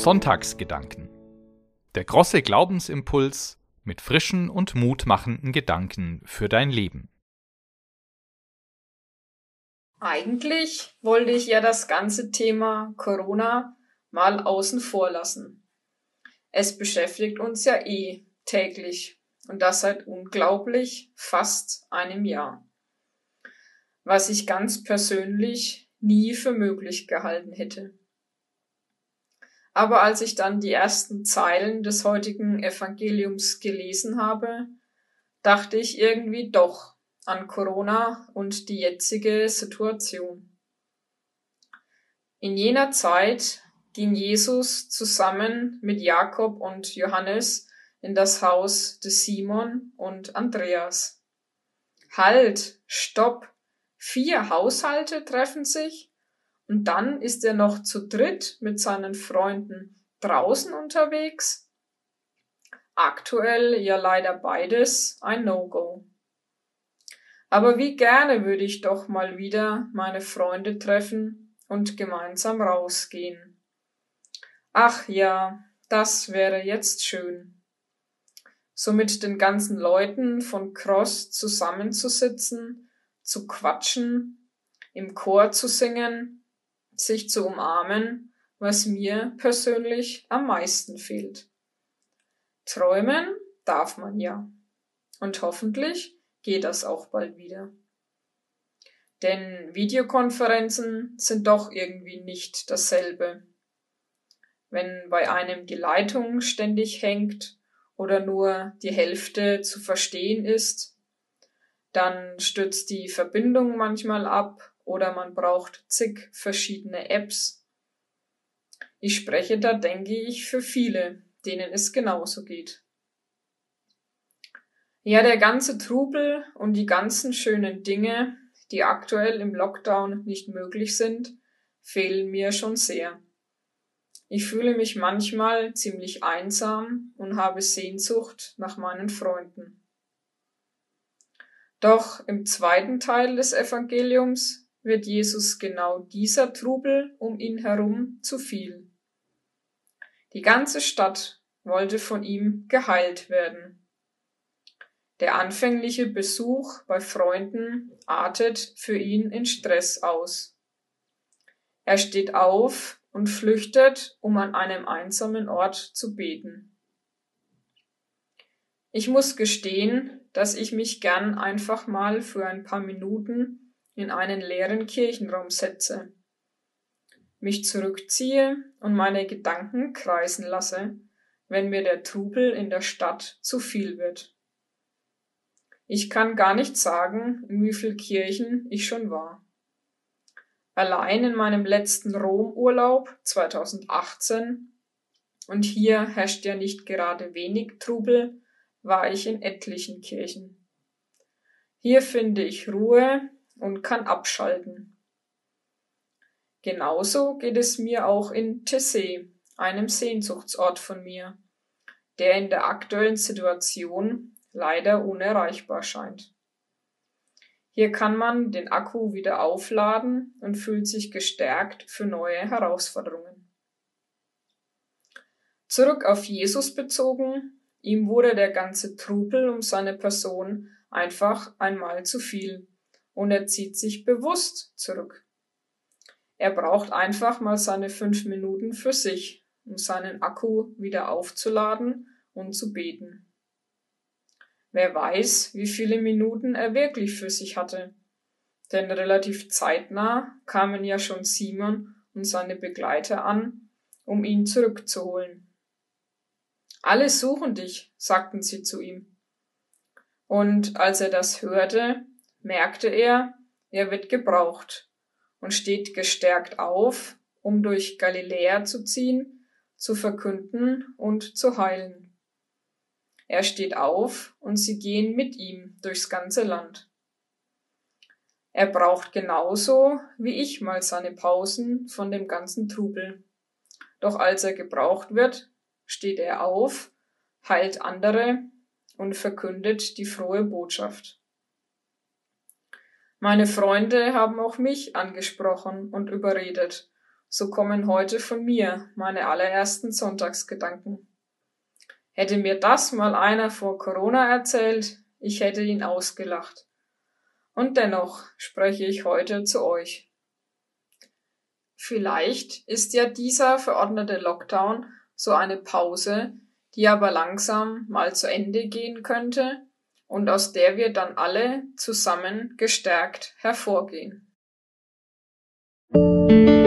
Sonntagsgedanken. Der große Glaubensimpuls mit frischen und mutmachenden Gedanken für dein Leben. Eigentlich wollte ich ja das ganze Thema Corona mal außen vor lassen. Es beschäftigt uns ja eh täglich und das seit unglaublich fast einem Jahr. Was ich ganz persönlich nie für möglich gehalten hätte. Aber als ich dann die ersten Zeilen des heutigen Evangeliums gelesen habe, dachte ich irgendwie doch an Corona und die jetzige Situation. In jener Zeit ging Jesus zusammen mit Jakob und Johannes in das Haus des Simon und Andreas. Halt, stopp! Vier Haushalte treffen sich? Und dann ist er noch zu dritt mit seinen Freunden draußen unterwegs. Aktuell ja leider beides ein No-Go. Aber wie gerne würde ich doch mal wieder meine Freunde treffen und gemeinsam rausgehen. Ach ja, das wäre jetzt schön. So mit den ganzen Leuten von Cross zusammenzusitzen, zu quatschen, im Chor zu singen sich zu umarmen, was mir persönlich am meisten fehlt. Träumen darf man ja. Und hoffentlich geht das auch bald wieder. Denn Videokonferenzen sind doch irgendwie nicht dasselbe. Wenn bei einem die Leitung ständig hängt oder nur die Hälfte zu verstehen ist, dann stürzt die Verbindung manchmal ab oder man braucht zig verschiedene Apps. Ich spreche da, denke ich, für viele, denen es genauso geht. Ja, der ganze Trubel und die ganzen schönen Dinge, die aktuell im Lockdown nicht möglich sind, fehlen mir schon sehr. Ich fühle mich manchmal ziemlich einsam und habe Sehnsucht nach meinen Freunden. Doch im zweiten Teil des Evangeliums wird Jesus genau dieser Trubel um ihn herum zu viel. Die ganze Stadt wollte von ihm geheilt werden. Der anfängliche Besuch bei Freunden artet für ihn in Stress aus. Er steht auf und flüchtet, um an einem einsamen Ort zu beten. Ich muss gestehen, dass ich mich gern einfach mal für ein paar Minuten in einen leeren Kirchenraum setze, mich zurückziehe und meine Gedanken kreisen lasse, wenn mir der Trubel in der Stadt zu viel wird. Ich kann gar nicht sagen, in wie viel Kirchen ich schon war. Allein in meinem letzten Romurlaub 2018 und hier herrscht ja nicht gerade wenig Trubel, war ich in etlichen Kirchen. Hier finde ich Ruhe, und kann abschalten. Genauso geht es mir auch in Tessé, einem Sehnsuchtsort von mir, der in der aktuellen Situation leider unerreichbar scheint. Hier kann man den Akku wieder aufladen und fühlt sich gestärkt für neue Herausforderungen. Zurück auf Jesus bezogen, ihm wurde der ganze Trubel um seine Person einfach einmal zu viel und er zieht sich bewusst zurück. Er braucht einfach mal seine fünf Minuten für sich, um seinen Akku wieder aufzuladen und zu beten. Wer weiß, wie viele Minuten er wirklich für sich hatte. Denn relativ zeitnah kamen ja schon Simon und seine Begleiter an, um ihn zurückzuholen. Alle suchen dich, sagten sie zu ihm. Und als er das hörte, merkte er, er wird gebraucht und steht gestärkt auf, um durch Galiläa zu ziehen, zu verkünden und zu heilen. Er steht auf und sie gehen mit ihm durchs ganze Land. Er braucht genauso wie ich mal seine Pausen von dem ganzen Trubel. Doch als er gebraucht wird, steht er auf, heilt andere und verkündet die frohe Botschaft. Meine Freunde haben auch mich angesprochen und überredet. So kommen heute von mir meine allerersten Sonntagsgedanken. Hätte mir das mal einer vor Corona erzählt, ich hätte ihn ausgelacht. Und dennoch spreche ich heute zu euch. Vielleicht ist ja dieser verordnete Lockdown so eine Pause, die aber langsam mal zu Ende gehen könnte und aus der wir dann alle zusammen gestärkt hervorgehen. Musik